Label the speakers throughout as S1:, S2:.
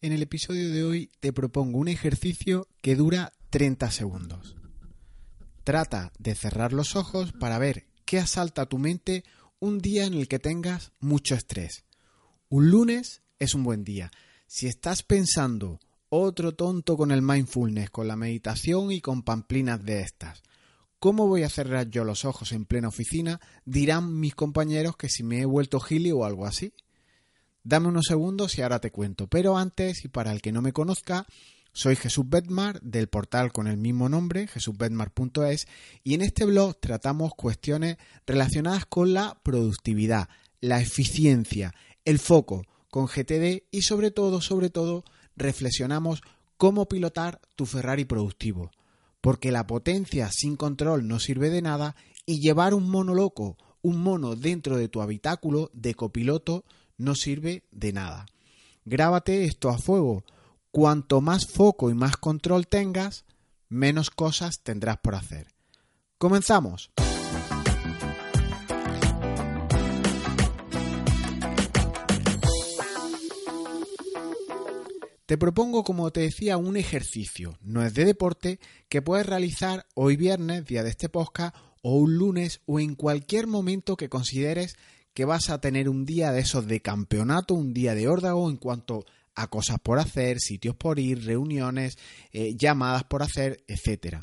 S1: En el episodio de hoy te propongo un ejercicio que dura 30 segundos. Trata de cerrar los ojos para ver qué asalta tu mente un día en el que tengas mucho estrés. Un lunes es un buen día. Si estás pensando otro tonto con el mindfulness, con la meditación y con pamplinas de estas. ¿Cómo voy a cerrar yo los ojos en plena oficina? Dirán mis compañeros que si me he vuelto gili o algo así. Dame unos segundos y ahora te cuento. Pero antes, y para el que no me conozca, soy Jesús Bedmar del portal con el mismo nombre, jesusbedmar.es, y en este blog tratamos cuestiones relacionadas con la productividad, la eficiencia, el foco, con GTD y sobre todo, sobre todo, reflexionamos cómo pilotar tu Ferrari productivo. Porque la potencia sin control no sirve de nada y llevar un mono loco, un mono dentro de tu habitáculo de copiloto no sirve de nada. Grábate esto a fuego. Cuanto más foco y más control tengas, menos cosas tendrás por hacer. Comenzamos. Te propongo, como te decía, un ejercicio, no es de deporte, que puedes realizar hoy viernes, día de este podcast, o un lunes, o en cualquier momento que consideres que vas a tener un día de esos de campeonato, un día de órdago en cuanto a cosas por hacer, sitios por ir, reuniones, eh, llamadas por hacer, etc.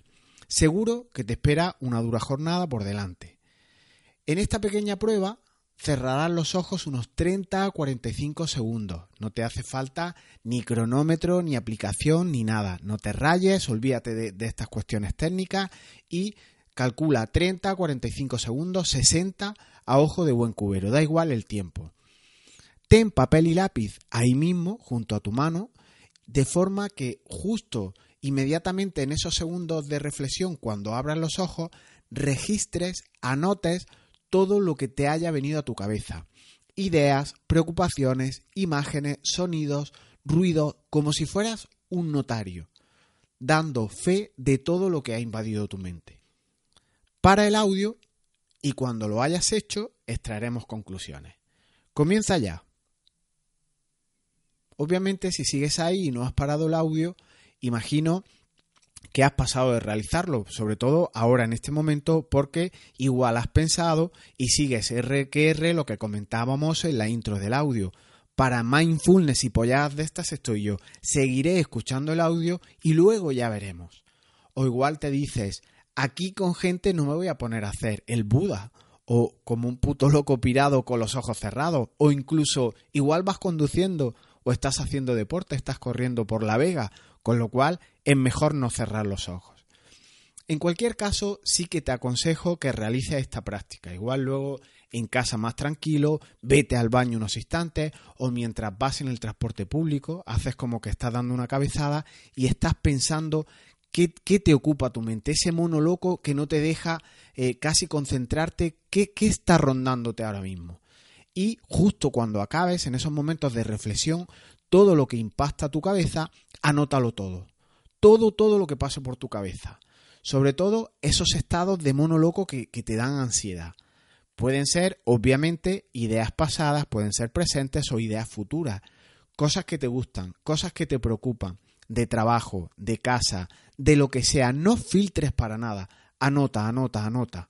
S1: Seguro que te espera una dura jornada por delante. En esta pequeña prueba cerrarás los ojos unos 30 a 45 segundos. No te hace falta ni cronómetro, ni aplicación, ni nada. No te rayes, olvídate de estas cuestiones técnicas y calcula 30 a 45 segundos, 60 a ojo de buen cubero, da igual el tiempo. Ten papel y lápiz ahí mismo, junto a tu mano, de forma que justo inmediatamente en esos segundos de reflexión, cuando abras los ojos, registres, anotes todo lo que te haya venido a tu cabeza. Ideas, preocupaciones, imágenes, sonidos, ruido, como si fueras un notario, dando fe de todo lo que ha invadido tu mente. Para el audio y cuando lo hayas hecho extraeremos conclusiones. Comienza ya. Obviamente si sigues ahí y no has parado el audio, imagino que has pasado de realizarlo, sobre todo ahora en este momento, porque igual has pensado y sigues RQR lo que comentábamos en la intro del audio. Para mindfulness y polladas de estas estoy yo. Seguiré escuchando el audio y luego ya veremos. O igual te dices, Aquí con gente no me voy a poner a hacer el Buda o como un puto loco pirado con los ojos cerrados o incluso igual vas conduciendo o estás haciendo deporte, estás corriendo por la vega, con lo cual es mejor no cerrar los ojos. En cualquier caso, sí que te aconsejo que realices esta práctica. Igual luego en casa más tranquilo, vete al baño unos instantes o mientras vas en el transporte público, haces como que estás dando una cabezada y estás pensando ¿Qué, te ocupa tu mente? Ese mono loco que no te deja eh, casi concentrarte. ¿qué, ¿Qué está rondándote ahora mismo? Y justo cuando acabes, en esos momentos de reflexión, todo lo que impacta tu cabeza, anótalo todo. Todo, todo lo que pase por tu cabeza. Sobre todo esos estados de mono loco que, que te dan ansiedad. Pueden ser, obviamente, ideas pasadas, pueden ser presentes o ideas futuras. Cosas que te gustan, cosas que te preocupan, de trabajo, de casa, de lo que sea, no filtres para nada. Anota, anota, anota.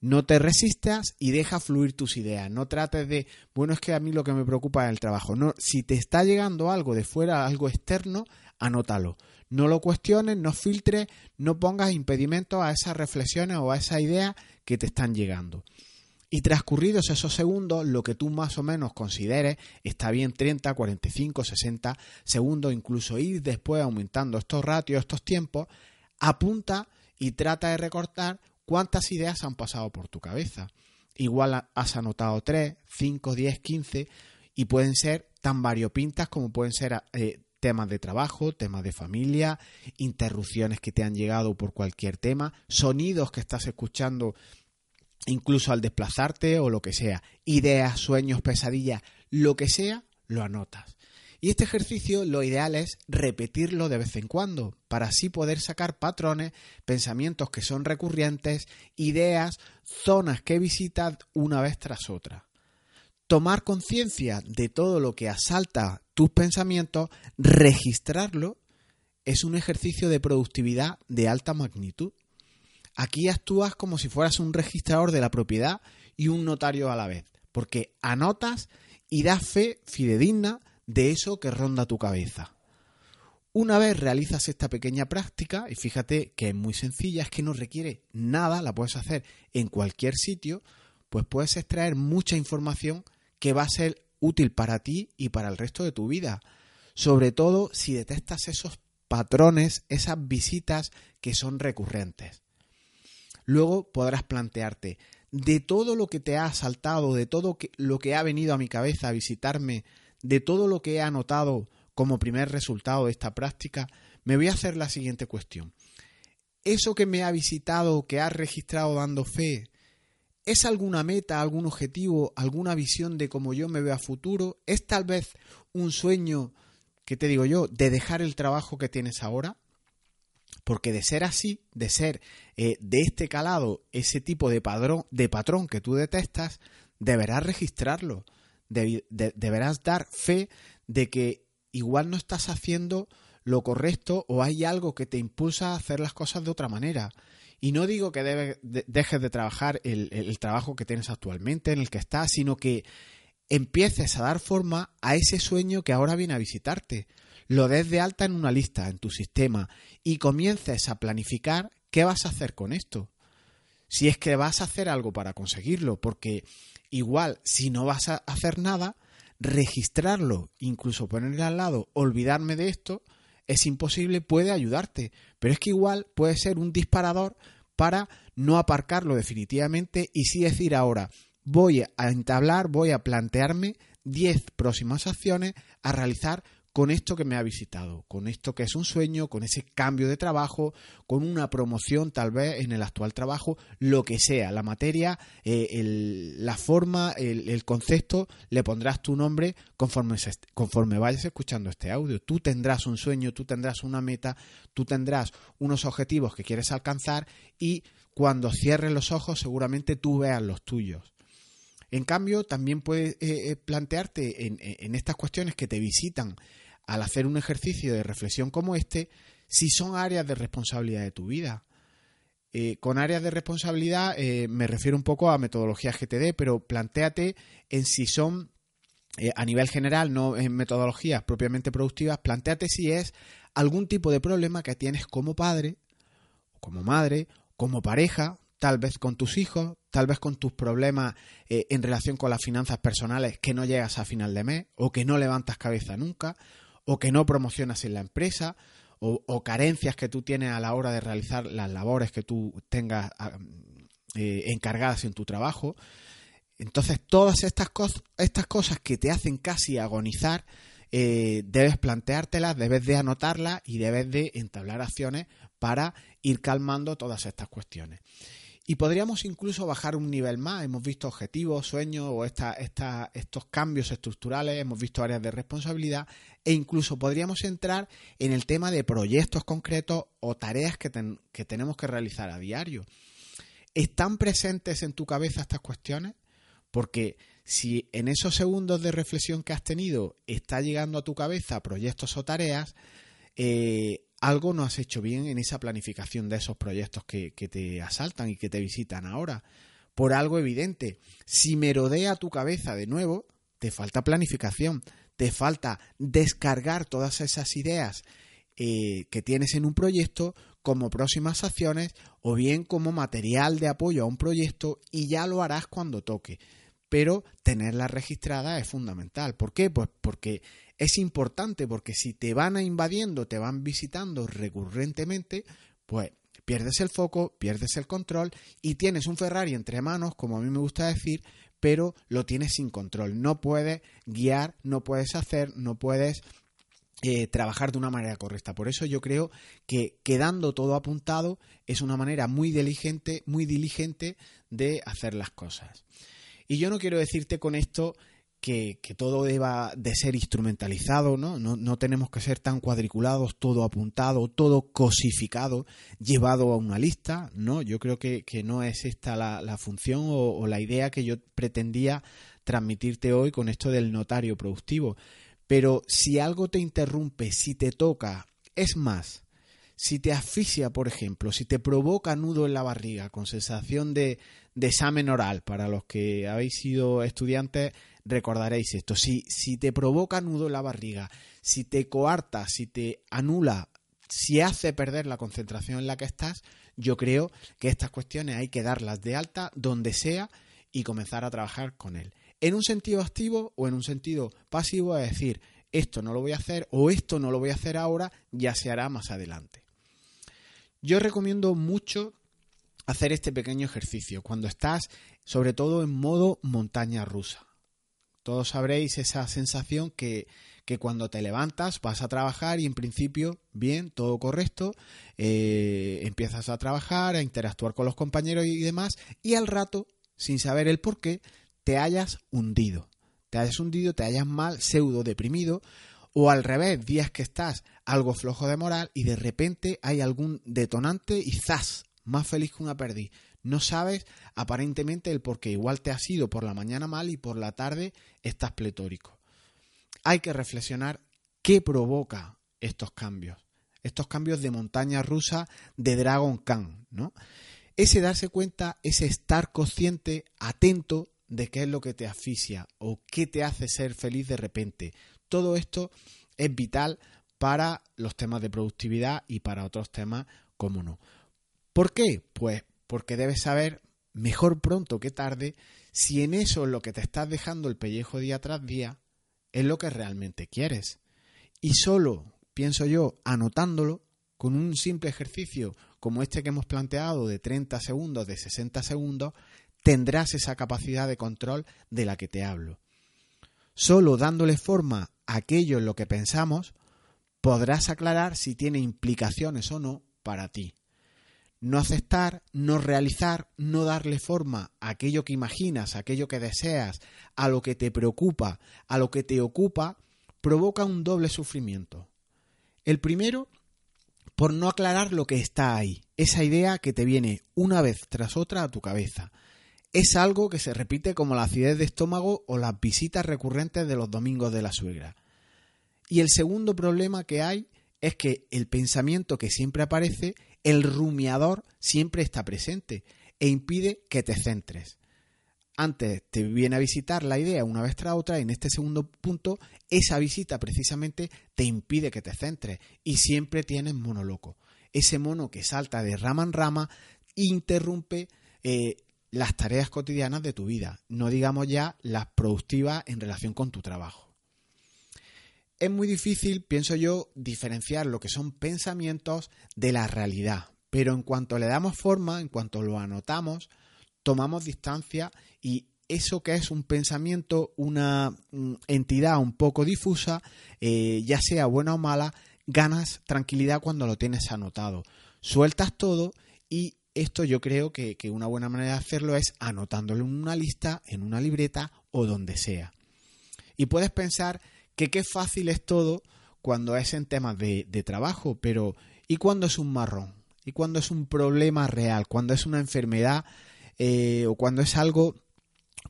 S1: No te resistas y deja fluir tus ideas. No trates de, bueno, es que a mí lo que me preocupa es el trabajo. No, si te está llegando algo de fuera, algo externo, anótalo. No lo cuestiones, no filtres, no pongas impedimentos a esas reflexiones o a esa idea que te están llegando. Y transcurridos esos segundos, lo que tú más o menos consideres, está bien 30, 45, 60 segundos, incluso ir después aumentando estos ratios, estos tiempos, apunta y trata de recortar cuántas ideas han pasado por tu cabeza. Igual has anotado 3, 5, 10, 15 y pueden ser tan variopintas como pueden ser eh, temas de trabajo, temas de familia, interrupciones que te han llegado por cualquier tema, sonidos que estás escuchando incluso al desplazarte o lo que sea, ideas, sueños, pesadillas, lo que sea, lo anotas. Y este ejercicio lo ideal es repetirlo de vez en cuando, para así poder sacar patrones, pensamientos que son recurrentes, ideas, zonas que visitas una vez tras otra. Tomar conciencia de todo lo que asalta tus pensamientos, registrarlo, es un ejercicio de productividad de alta magnitud. Aquí actúas como si fueras un registrador de la propiedad y un notario a la vez, porque anotas y das fe fidedigna de eso que ronda tu cabeza. Una vez realizas esta pequeña práctica, y fíjate que es muy sencilla, es que no requiere nada, la puedes hacer en cualquier sitio, pues puedes extraer mucha información que va a ser útil para ti y para el resto de tu vida. Sobre todo si detectas esos patrones, esas visitas que son recurrentes. Luego podrás plantearte, de todo lo que te ha asaltado, de todo lo que ha venido a mi cabeza a visitarme de todo lo que he anotado como primer resultado de esta práctica, me voy a hacer la siguiente cuestión. ¿Eso que me ha visitado, que ha registrado dando fe, es alguna meta, algún objetivo, alguna visión de cómo yo me veo a futuro? ¿Es tal vez un sueño, que te digo yo, de dejar el trabajo que tienes ahora? Porque de ser así, de ser eh, de este calado, ese tipo de, padrón, de patrón que tú detestas, deberás registrarlo deberás dar fe de que igual no estás haciendo lo correcto o hay algo que te impulsa a hacer las cosas de otra manera. Y no digo que dejes de trabajar el, el, trabajo que tienes actualmente, en el que estás, sino que empieces a dar forma a ese sueño que ahora viene a visitarte. Lo des de alta en una lista, en tu sistema, y comiences a planificar qué vas a hacer con esto. Si es que vas a hacer algo para conseguirlo, porque Igual, si no vas a hacer nada, registrarlo, incluso ponerle al lado, olvidarme de esto, es imposible, puede ayudarte, pero es que igual puede ser un disparador para no aparcarlo definitivamente y sí decir ahora, voy a entablar, voy a plantearme 10 próximas acciones a realizar con esto que me ha visitado, con esto que es un sueño, con ese cambio de trabajo, con una promoción tal vez en el actual trabajo, lo que sea, la materia, eh, la forma, el, concepto, le pondrás tu nombre conforme, conforme vayas escuchando este audio. Tú tendrás un sueño, tú tendrás una meta, tú tendrás unos objetivos que quieres alcanzar y cuando cierres los ojos seguramente tú veas los tuyos. En cambio, también puedes eh, eh, plantearte en, estas cuestiones que te visitan al hacer un ejercicio de reflexión como este, si son áreas de responsabilidad de tu vida. Eh, con áreas de responsabilidad me refiero un poco a metodologías GTD, pero planteate en si son a nivel general, no en metodologías propiamente productivas, planteate si es algún tipo de problema que tienes como padre, como madre, como pareja, tal vez con tus hijos, tal vez con tus problemas eh, en relación con las finanzas personales que no llegas a final de mes o que no levantas cabeza nunca o que no promocionas en la empresa o, carencias que tú tienes a la hora de realizar las labores que tú tengas ah, eh, encargadas en tu trabajo. Entonces todas estas, estas cosas que te hacen casi agonizar, eh, debes planteártelas, debes de anotarlas y debes de entablar acciones para ir calmando todas estas cuestiones. Y podríamos incluso bajar un nivel más. Hemos visto objetivos, sueños o estos cambios estructurales, hemos visto áreas de responsabilidad e incluso podríamos entrar en el tema de proyectos concretos o tareas que, que tenemos que realizar a diario. ¿Están presentes en tu cabeza estas cuestiones? Porque si en esos segundos de reflexión que has tenido está llegando a tu cabeza proyectos o tareas, eh, algo no has hecho bien en esa planificación de esos proyectos que, te asaltan y que te visitan ahora. Por algo evidente, si merodea tu cabeza de nuevo, te falta planificación, te falta descargar todas esas ideas eh, que tienes en un proyecto como próximas acciones o bien como material de apoyo a un proyecto y ya lo harás cuando toque. Pero tenerla registrada es fundamental. ¿Por qué? Pues porque es importante porque si te van a invadiendo, te van visitando recurrentemente, pues pierdes el foco, pierdes el control y tienes un Ferrari entre manos, como a mí me gusta decir, pero lo tienes sin control. No puedes guiar, no puedes hacer, no puedes eh, trabajar de una manera correcta. Por eso yo creo que quedando todo apuntado es una manera muy diligente, muy diligente de hacer las cosas. Y yo no quiero decirte con esto que, todo deba de ser instrumentalizado, ¿no? ¿no? tenemos que ser tan cuadriculados, todo apuntado, todo cosificado, llevado a una lista, ¿no? Yo creo que, no es esta la, función o la idea que yo pretendía transmitirte hoy con esto del notario productivo. Pero si algo te interrumpe, si te toca, es más, si te asfixia, por ejemplo, si te provoca nudo en la barriga con sensación de, examen oral, para los que habéis sido estudiantes recordaréis esto, si, si te provoca nudo en la barriga, si te coarta, si te anula, si hace perder la concentración en la que estás, yo creo que estas cuestiones hay que darlas de alta donde sea y comenzar a trabajar con él. En un sentido activo o en un sentido pasivo, es decir, esto no lo voy a hacer o esto no lo voy a hacer ahora, ya se hará más adelante. Yo recomiendo mucho hacer este pequeño ejercicio cuando estás sobre todo en modo montaña rusa. Todos sabréis esa sensación que, cuando te levantas vas a trabajar y en principio, bien, todo correcto, eh, empiezas a trabajar, a interactuar con los compañeros y demás, y al rato, sin saber el por qué, te hayas hundido. Te hayas hundido, te hayas mal, pseudo deprimido, o al revés, días que estás algo flojo de moral y de repente hay algún detonante y ¡zas! Más feliz que una perdiz. No sabes aparentemente el por qué. Igual te has ido por la mañana mal y por la tarde estás pletórico. Hay que reflexionar qué provoca estos cambios. Estos cambios de montaña rusa de Dragon Khan, ¿no? Ese darse cuenta, ese estar consciente, atento de qué es lo que te asfixia o qué te hace ser feliz de repente. Todo esto es vital para los temas de productividad y para otros temas, como no. ¿Por qué? Pues porque debes saber mejor pronto que tarde si en eso es lo que te estás dejando el pellejo día tras día es lo que realmente quieres. Y solo, pienso yo, anotándolo, con un simple ejercicio como este que hemos planteado de 30 segundos, de 60 segundos, tendrás esa capacidad de control de la que te hablo. Solo dándole forma a aquello en lo que pensamos, podrás aclarar si tiene implicaciones o no para ti. No aceptar, no realizar, no darle forma a aquello que imaginas, a aquello que deseas, a lo que te preocupa, a lo que te ocupa, provoca un doble sufrimiento. El primero, por no aclarar lo que está ahí, esa idea que te viene una vez tras otra a tu cabeza, es algo que se repite como la acidez de estómago o las visitas recurrentes de los domingos de la suegra. Y el segundo problema que hay es que el pensamiento que siempre aparece, el rumiador siempre está presente e impide que te centres. Antes te viene a visitar la idea una vez tras otra y en este segundo punto esa visita precisamente te impide que te centres y siempre tienes mono loco. Ese mono que salta de rama en rama interrumpe eh, las tareas cotidianas de tu vida, no digamos ya las productivas en relación con tu trabajo. Es muy difícil, pienso yo, diferenciar lo que son pensamientos de la realidad, pero en cuanto le damos forma, en cuanto lo anotamos, tomamos distancia y eso que es un pensamiento, una mm, entidad un poco difusa, eh, ya sea buena o mala, ganas tranquilidad cuando lo tienes anotado. Sueltas todo y esto yo creo que, una buena manera de hacerlo es anotándolo en una lista, en una libreta o donde sea. Y puedes pensar que qué fácil es todo cuando es en temas de, trabajo, pero ¿y cuando es un marrón? ¿Y cuando es un problema real? Cuando es una enfermedad eh, o cuando es algo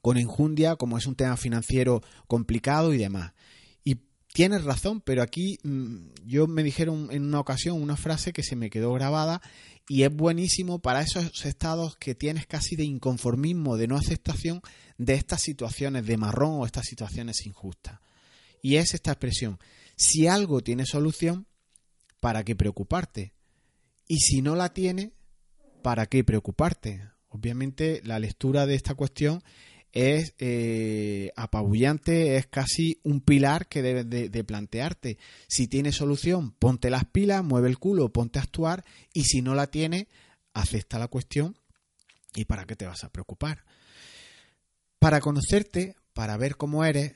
S1: con enjundia, como es un tema financiero complicado y demás. Y tienes razón, pero aquí mm, yo me dijeron en una ocasión una frase que se me quedó grabada y es buenísimo para esos estados que tienes casi de inconformismo, de no aceptación de estas situaciones de marrón o estas situaciones injustas. Y es esta expresión, si algo tiene solución, ¿para qué preocuparte? Y si no la tiene, ¿para qué preocuparte? Obviamente la lectura de esta cuestión es eh, apabullante, es casi un pilar que debes de, plantearte. Si tiene solución, ponte las pilas, mueve el culo, ponte a actuar y si no la tiene, acepta la cuestión y para qué te vas a preocupar. Para conocerte, para ver cómo eres,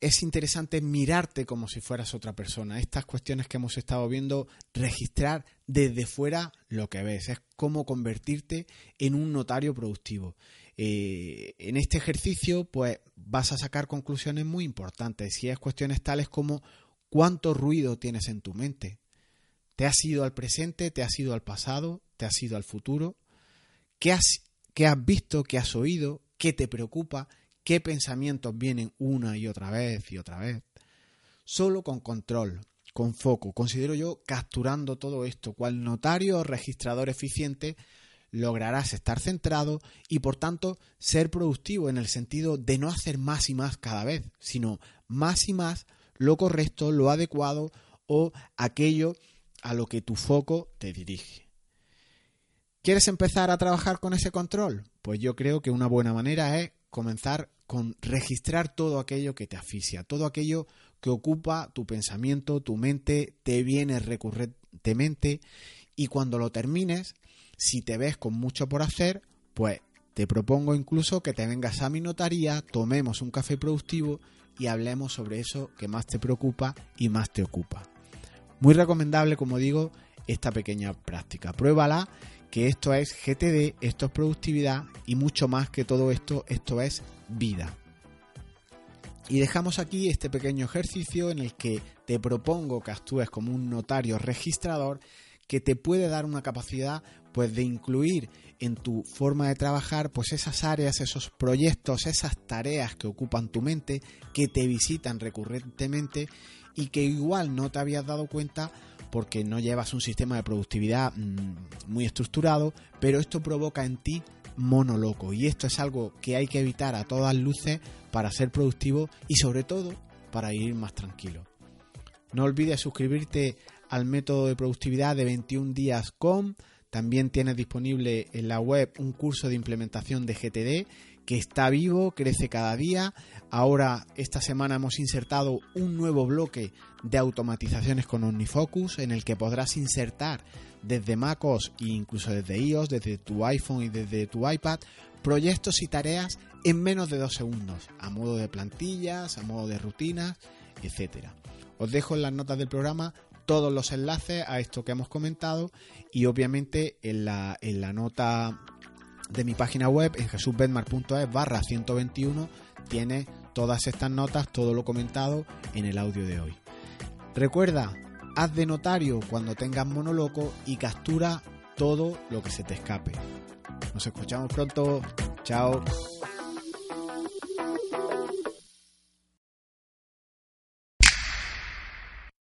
S1: es interesante mirarte como si fueras otra persona. Estas cuestiones que hemos estado viendo, registrar desde fuera lo que ves, es cómo convertirte en un notario productivo. Eh, en este ejercicio, pues vas a sacar conclusiones muy importantes y es cuestiones tales como cuánto ruido tienes en tu mente. ¿Te has ido al presente? ¿Te has ido al pasado? ¿Te has ido al futuro? ¿Qué has, qué has visto? ¿Qué has oído? ¿Qué te preocupa? Qué pensamientos vienen una y otra vez y otra vez. Solo con control, con foco, considero yo, capturando todo esto, cual notario o registrador eficiente, lograrás estar centrado y por tanto ser productivo en el sentido de no hacer más y más cada vez, sino más y más lo correcto, lo adecuado o aquello a lo que tu foco te dirige. ¿Quieres empezar a trabajar con ese control? Pues yo creo que una buena manera es comenzar con registrar todo aquello que te asfixia, todo aquello que ocupa tu pensamiento, tu mente, te viene recurrentemente y cuando lo termines, si te ves con mucho por hacer, pues te propongo incluso que te vengas a mi notaría, tomemos un café productivo y hablemos sobre eso que más te preocupa y más te ocupa. Muy recomendable, como digo, esta pequeña práctica. Pruébala que esto es GTD, esto es productividad y mucho más que todo esto, esto es vida. Y dejamos aquí este pequeño ejercicio en el que te propongo que actúes como un notario registrador que te puede dar una capacidad pues de incluir en tu forma de trabajar pues esas áreas, esos proyectos, esas tareas que ocupan tu mente, que te visitan recurrentemente y que igual no te habías dado cuenta porque no llevas un sistema de productividad mm, muy estructurado, pero esto provoca en ti monoloco y esto es algo que hay que evitar a todas luces para ser productivo y sobre todo para ir más tranquilo. No olvides suscribirte al método de productividad de 21 días con también tienes disponible en la web un curso de implementación de GTD que está vivo, crece cada día. Ahora, esta semana hemos insertado un nuevo bloque de automatizaciones con OmniFocus en el que podrás insertar desde MacOS e incluso desde iOS, desde tu iPhone y desde tu iPad, proyectos y tareas en menos de dos segundos, a modo de plantillas, a modo de rutinas, etc. Os dejo en las notas del programa todos los enlaces a esto que hemos comentado y obviamente en la, en la nota de mi página web en jesusbedmar.es barra 121 tiene todas estas notas, todo lo comentado en el audio de hoy. Recuerda, haz de notario cuando tengas monoloco y captura todo lo que se te escape. Nos escuchamos pronto. Chao.